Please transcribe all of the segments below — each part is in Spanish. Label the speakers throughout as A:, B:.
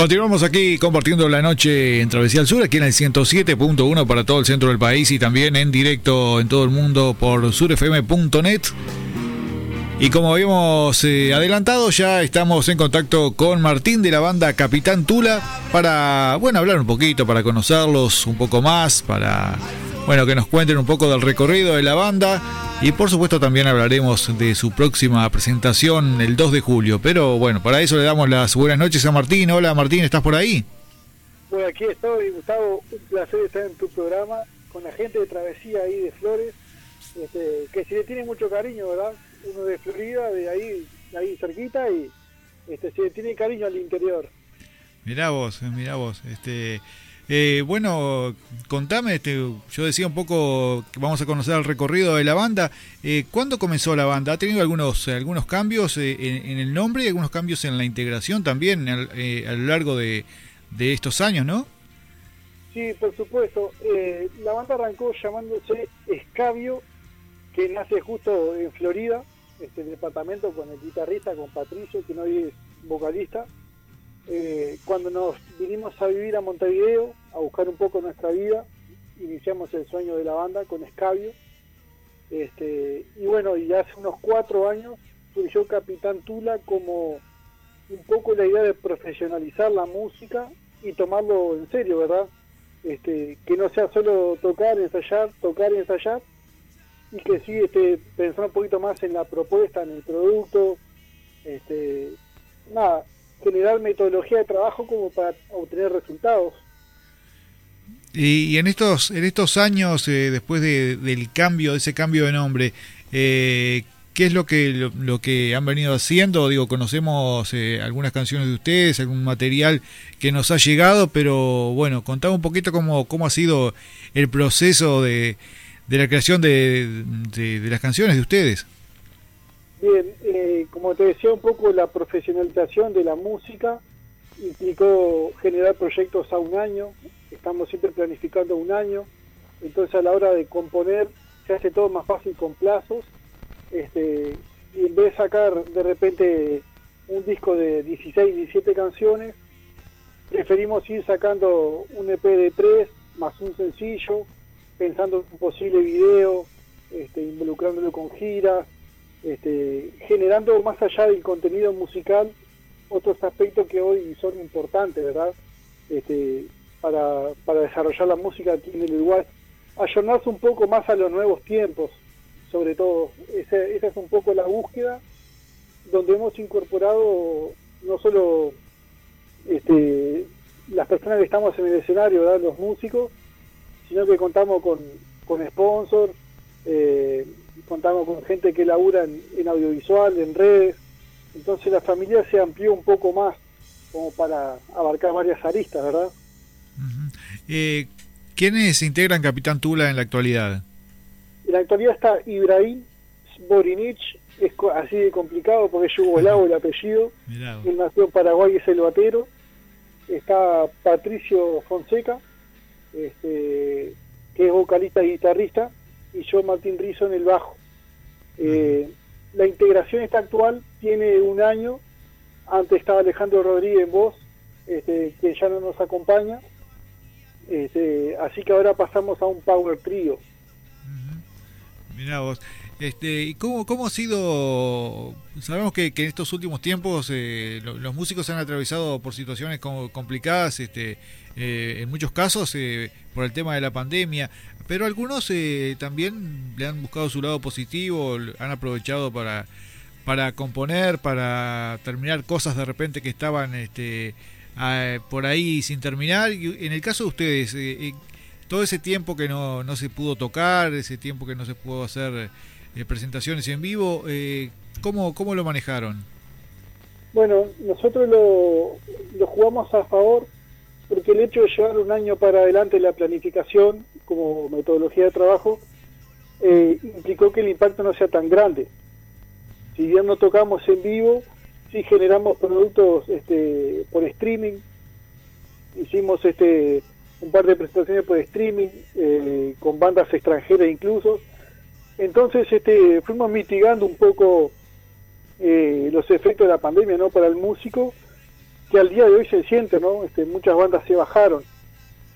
A: Continuamos aquí compartiendo la noche en Travesía al Sur, aquí en el 107.1 para todo el centro del país y también en directo en todo el mundo por surfm.net. Y como habíamos eh, adelantado, ya estamos en contacto con Martín de la banda Capitán Tula para, bueno, hablar un poquito, para conocerlos un poco más, para, bueno, que nos cuenten un poco del recorrido de la banda y por supuesto también hablaremos de su próxima presentación el 2 de julio. Pero bueno, para eso le damos las buenas noches a Martín. Hola Martín, ¿estás por ahí?
B: Bueno, aquí estoy, Gustavo. Un placer estar en tu programa con la gente de Travesía ahí de Flores, este, que se le tiene mucho cariño, ¿verdad? Uno de Florida, de ahí, ahí cerquita, y este, se le tiene cariño al interior.
A: Mirá vos, mirá vos. Este, eh, bueno, contame, este, yo decía un poco que vamos a conocer el recorrido de la banda. Eh, ¿Cuándo comenzó la banda? ¿Ha tenido algunos, algunos cambios eh, en, el nombre y algunos cambios en la integración también eh, a lo largo de, estos años, no?
B: Sí, por supuesto. la banda arrancó llamándose Escabio, que nace justo en Florida, este departamento con el guitarrista, con Patricio, que no es vocalista. Eh, cuando nos vinimos a vivir a Montevideo, a buscar un poco nuestra vida, iniciamos el sueño de la banda con Escabio. Este, y bueno, y hace unos cuatro años surgió Capitán Tula como un poco la idea de profesionalizar la música y tomarlo en serio, ¿verdad? Este, que no sea solo tocar, ensayar, tocar ensayar, y que sí este, pensar un poquito más en la propuesta, en el producto, este, nada, generar metodología de trabajo como para obtener resultados.
A: Y, en estos en estos años, eh, después del cambio, de ese cambio de nombre, eh, ¿qué es lo que lo, que han venido haciendo? Digo, conocemos eh, algunas canciones de ustedes, algún material que nos ha llegado, pero bueno, contame un poquito cómo, cómo ha sido el proceso de, de la creación de, de las canciones de ustedes.
B: Bien, eh, como te decía un poco, la profesionalización de la música implicó generar proyectos a un año, estamos siempre planificando un año, entonces a la hora de componer se hace todo más fácil con plazos, este, en vez de sacar de repente un disco de 16, 17 canciones, preferimos ir sacando un EP de 3 más un sencillo, pensando en un posible video, este, involucrándolo con giras, este, generando más allá del contenido musical otros aspectos que hoy son importantes, ¿verdad? Este, para, desarrollar la música aquí en el Uruguay, ayornarse un poco más a los nuevos tiempos, sobre todo. Esa, es un poco la búsqueda donde hemos incorporado no solo este, las personas que estamos en el escenario, los músicos, sino que contamos con, con sponsors, eh, contamos con gente que labura en, audiovisual, en redes, entonces la familia se amplió un poco más como para abarcar varias aristas, ¿verdad?
A: eh, ¿Quiénes integran Capitán Tula en la actualidad?
B: En la actualidad está Ibrahim Borinich, es así de complicado porque es yugoslavo el apellido, él nació en Paraguay, es el batero, está Patricio Fonseca, este, que es vocalista y guitarrista, y yo Martín Rizo en el bajo. Eh, la integración esta actual tiene un año, antes estaba Alejandro Rodríguez en voz, este, que ya no nos acompaña, este, así que ahora pasamos a un power trio.
A: Mirá vos, este, ¿y cómo, cómo ha sido? Sabemos que, en estos últimos tiempos eh, los músicos han atravesado por situaciones complicadas, este, eh, en muchos casos por el tema de la pandemia. Pero algunos eh, también le han buscado su lado positivo, han aprovechado para, para componer, para terminar cosas de repente que estaban este, por ahí sin terminar. Y en el caso de ustedes, eh, eh, todo ese tiempo que no, no se pudo tocar, ese tiempo que no se pudo hacer eh, presentaciones en vivo, eh, ¿cómo, ¿cómo lo manejaron?
B: Bueno, nosotros lo, lo jugamos a favor porque el hecho de llevar un año para adelante la planificación como metodología de trabajo eh, implicó que el impacto no sea tan grande. Si bien no tocamos en vivo, sí generamos productos este, por streaming, hicimos este un par de presentaciones por streaming eh, con bandas extranjeras incluso. Entonces este fuimos mitigando un poco eh, los efectos de la pandemia no para el músico que al día de hoy se siente, ¿no? Este, muchas bandas se bajaron.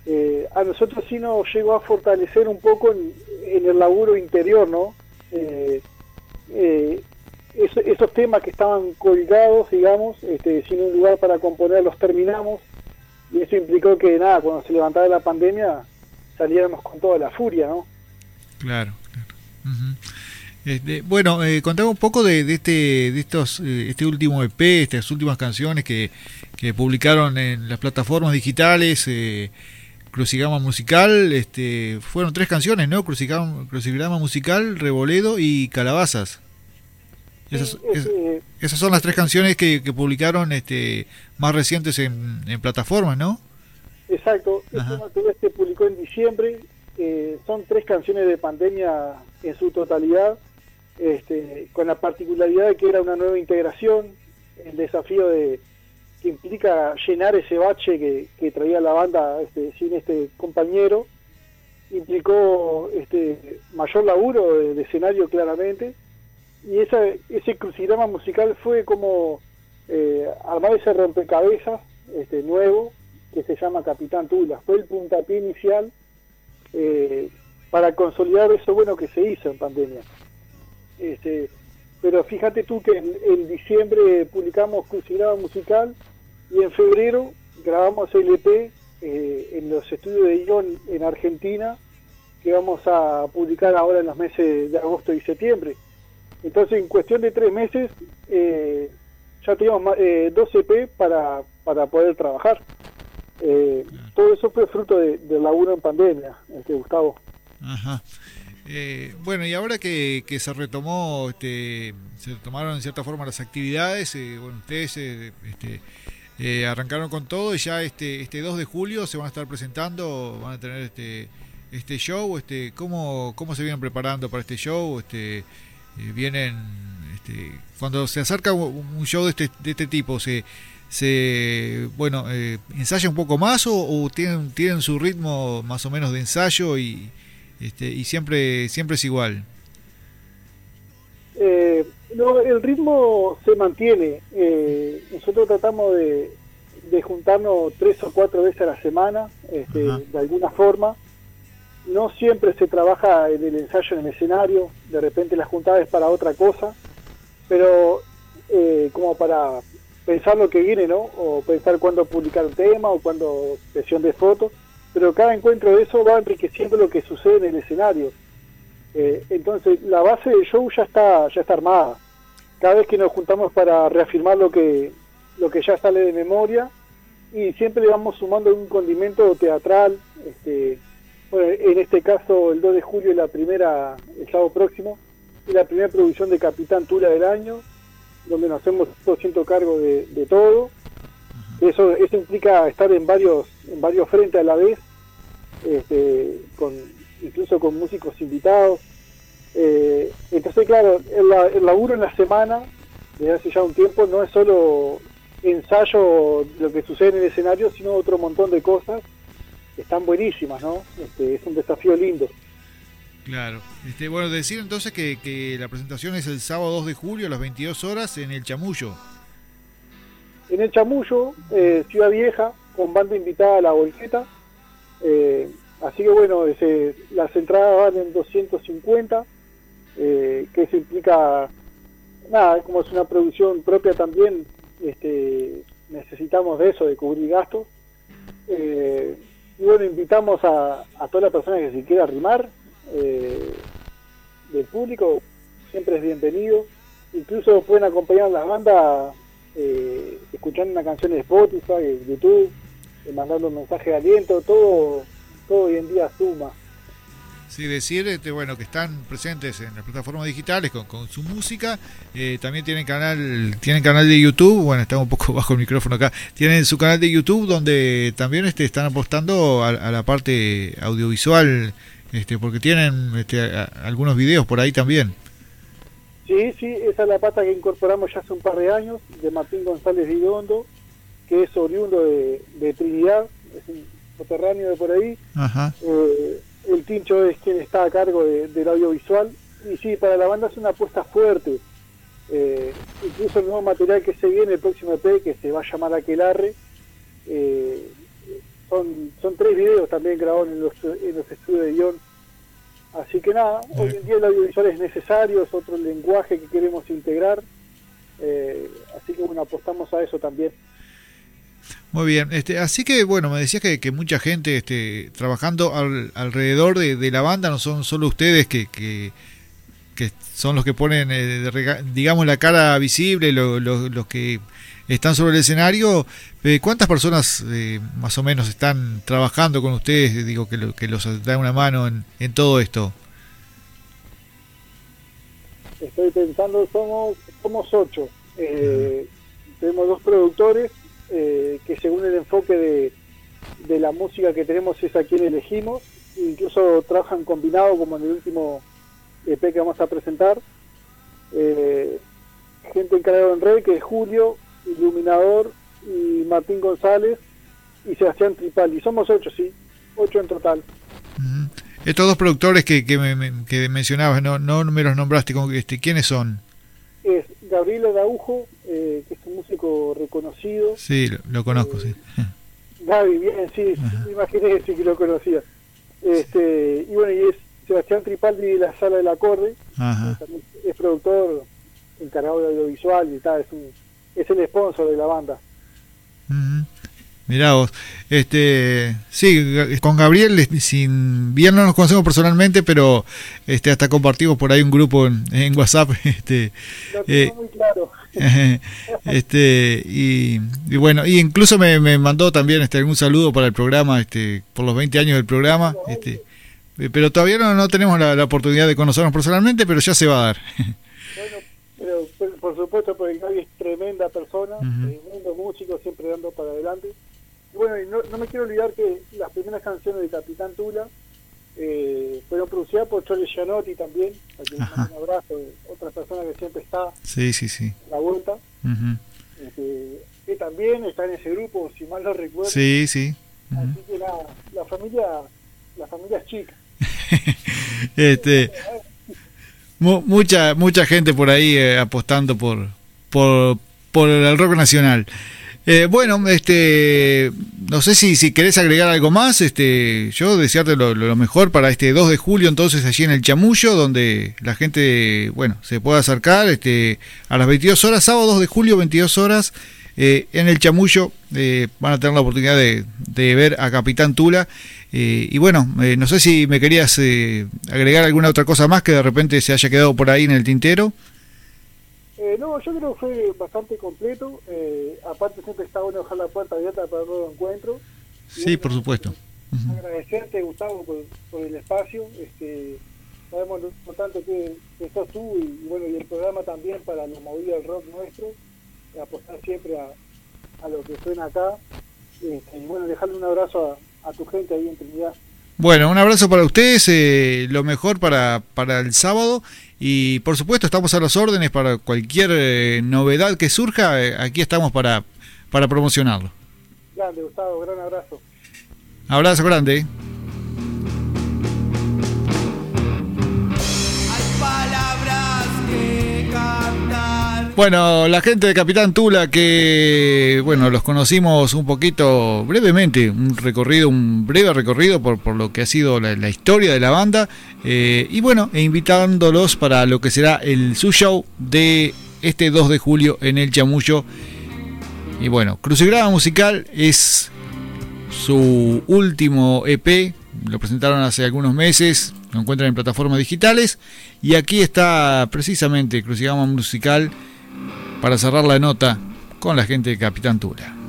B: Eh, a nosotros sí nos llegó a fortalecer un poco en, el laburo interior, ¿no? esos temas que estaban colgados, digamos, este, sin un lugar para componer, los terminamos y eso implicó que nada, cuando se levantaba la pandemia saliéramos con toda la furia, ¿no?
A: Claro, Este, bueno, eh, contame un poco de, este, de estos, eh, este último EP, estas últimas canciones que, que publicaron en las plataformas digitales, eh, Crucigrama Musical, este, fueron tres canciones, ¿no? Crucigrama, Crucigrama Musical, Revoledo y Calabazas. Esas, son las tres canciones que, publicaron este, más recientes en, plataformas, ¿no?
B: Exacto. Este publicó en diciembre. Eh, son tres canciones de pandemia en su totalidad, este, con la particularidad de que era una nueva integración, el desafío de que implica llenar ese bache que, traía la banda este, sin este compañero, implicó este, mayor laburo de escenario claramente y esa, ese crucigrama musical fue como eh, armar ese rompecabezas este, nuevo que se llama Capitán Tula. Fue el puntapié inicial eh, para consolidar eso bueno que se hizo en pandemia. Este, pero fíjate tú que en, diciembre publicamos Crucigrama Musical y en febrero grabamos el EP eh, en los estudios de Ion en Argentina que vamos a publicar ahora en los meses de agosto y septiembre. Entonces, en cuestión de tres meses, eh, ya teníamos eh, dos EP para, para poder trabajar. Eh, todo eso fue fruto de, del laburo en pandemia, este, Gustavo.
A: Ajá. Eh, bueno, y ahora que, se retomó, este, se retomaron en cierta forma las actividades, bueno, ustedes este, arrancaron con todo y ya este, este 2 de julio se van a estar presentando, van a tener este, este show, este, ¿cómo, ¿cómo se vienen preparando para este show? Este, eh, vienen, este, cuando se acerca un show de este, de este tipo, se, se bueno, eh, ensaya un poco más o, tienen, tienen su ritmo más o menos de ensayo y, este, y siempre, siempre es igual.
B: Eh, no, el ritmo se mantiene. nosotros tratamos de, de, juntarnos tres o cuatro veces a la semana, este, de alguna forma no siempre se trabaja en el ensayo en el escenario, de repente la juntada es para otra cosa, pero eh, como para pensar lo que viene, ¿no? O pensar cuándo publicar un tema o cuándo sesión de fotos, pero cada encuentro de eso va enriqueciendo lo que sucede en el escenario. Eh, entonces la base del show ya está ya está armada. Cada vez que nos juntamos para reafirmar lo que lo que ya sale de memoria y siempre le vamos sumando un condimento teatral, este, en este caso el 2 de julio la primera, el sábado próximo, es la primera producción de Capitán Tula del año, donde nos hacemos siento cargo de, todo. Eso, eso implica estar en varios, en varios frentes a la vez, este, con, incluso con músicos invitados. Eh, entonces, claro, el, laburo en la semana, desde hace ya un tiempo, no es solo ensayo de lo que sucede en el escenario, sino otro montón de cosas están buenísimas, ¿no? Este, es un desafío lindo.
A: Claro. Este, bueno, decir entonces que, que, la presentación es el sábado 2 de julio a las 22 horas en el Chamullo.
B: En el Chamullo, eh, Ciudad Vieja, con banda invitada a la bolseta. Eh, así que bueno, ese, las entradas van en 250, eh, que eso implica, nada, como es una producción propia también, este, necesitamos de eso, de cubrir gastos. Eh, y bueno, invitamos a, a toda la persona que se quiera arrimar eh, del público, siempre es bienvenido. Incluso pueden acompañar a las bandas eh, escuchando una canción de Spotify, de YouTube, eh, mandando un mensaje de aliento, todo todo hoy en día suma.
A: Sí, decir este, bueno, que están presentes en las plataformas digitales con, su música. Eh, también tienen canal tienen canal de YouTube. Bueno, estamos un poco bajo el micrófono acá. Tienen su canal de YouTube donde también este, están apostando a, la parte audiovisual, este, porque tienen este, algunos videos por ahí también.
B: Sí, sí, esa es la pata que incorporamos ya hace un par de años, de Martín González Vidondo, que es oriundo de, Trinidad, es un soterráneo de por ahí.
A: Ajá.
B: Eh, el Tincho es quien está a cargo del audiovisual. Y sí, para la banda es una apuesta fuerte. Eh, incluso el nuevo material que se viene, el próximo EP, que se va a llamar Aquelarre, eh, son, son tres videos también grabados en los, en los estudios de guion. Así que nada, hoy en día el audiovisual es necesario, es otro lenguaje que queremos integrar. Eh, así que bueno, apostamos a eso también.
A: Muy bien, este, así que bueno, me decías que, que mucha gente este, trabajando alrededor de, la banda, no son solo ustedes que, que, son los que ponen, eh, digamos, la cara visible, los que están sobre el escenario. Eh, ¿Cuántas personas eh, más o menos están trabajando con ustedes, digo, que, que los dan una mano en, en todo esto?
B: Estoy pensando, somos, somos ocho. tenemos dos productores eh, que según el enfoque de, de, la música que tenemos es a quien elegimos, incluso trabajan combinado como en el último EP que vamos a presentar. Eh, gente encargada en red que es Julio, Iluminador y Martín González y Sebastián Tripal. Y somos ocho, sí, ocho en total.
A: Estos dos productores que, que, me, que mencionabas, no, no me los nombraste, este, ¿quiénes son?
B: Es Gabriel Araujo, eh, que es un músico reconocido.
A: Sí, lo, conozco, sí.
B: Eh, Gaby, bien, sí, me imaginé que sí que lo conocía. Este, y bueno, y es Sebastián Tripaldi de la Sala del Acorde, es productor encargado de audiovisual y tal, es, un, es el sponsor de la banda.
A: Mirá vos, este, sí, con Gabriel, sin bien no nos conocemos personalmente, pero este, hasta compartimos por ahí un grupo en, WhatsApp, este,
B: eh, muy claro.
A: este, y, bueno, y incluso me, me mandó también este, algún saludo para el programa, este, por los 20 años del programa, este, pero todavía no, no tenemos la, oportunidad de conocernos personalmente, pero ya se va a dar.
B: bueno, pero, por, supuesto, porque Gaby es tremenda persona, tremendo músico, siempre dando para adelante bueno, y no, me quiero olvidar que las primeras canciones de Capitán Tula eh, fueron producidas por Chole Gianotti también, a quien un abrazo, otra persona que siempre está
A: sí, sí, sí.
B: a la vuelta. Este, que también está en ese grupo, si mal no recuerdo.
A: Sí, sí.
B: Así que la, la familia, la familia es chica.
A: este, mucha, mucha gente por ahí eh, apostando por, por, el rock nacional. Eh, bueno, este, no sé si, si querés agregar algo más, este, yo desearte lo, mejor para este 2 de julio, entonces allí en el Chamullo, donde la gente, bueno, se pueda acercar, este, a las 22 horas, sábado 2 de julio, 22 horas, eh, en el Chamullo, van a tener la oportunidad de, de ver a Capitán Tula. Y bueno, no sé si me querías agregar alguna otra cosa más que de repente se haya quedado por ahí en el tintero.
B: Eh, no, yo creo que fue bastante completo. Eh, aparte siempre está bueno dejar la puerta abierta para el nuevo encuentro.
A: Sí, por supuesto.
B: Agradecerte, Gustavo, por, el espacio. Este, sabemos lo importante que, que sos tú y, bueno y el programa también para la movida del rock nuestro. Apostar siempre a, a lo que suena acá. Este, y bueno, dejarle un abrazo a, a tu gente ahí en Trinidad.
A: Bueno, un abrazo para ustedes, eh, lo mejor para, para el sábado y por supuesto estamos a las órdenes para cualquier eh, novedad que surja, eh, aquí estamos para, para promocionarlo.
B: Grande, Gustavo, gran abrazo.
A: Abrazo grande. Bueno, la gente de Capitán Tula que, bueno, los conocimos un poquito brevemente, un recorrido, un breve recorrido por, por lo que ha sido la, historia de la banda eh, y bueno, e invitándolos para lo que será el su show de este 2 de julio en el Chamullo. Y bueno, Crucigrama Musical es su último EP, lo presentaron hace algunos meses, lo encuentran en plataformas digitales y aquí está precisamente Crucigrama Musical para cerrar la nota con la gente de Capitán Tula.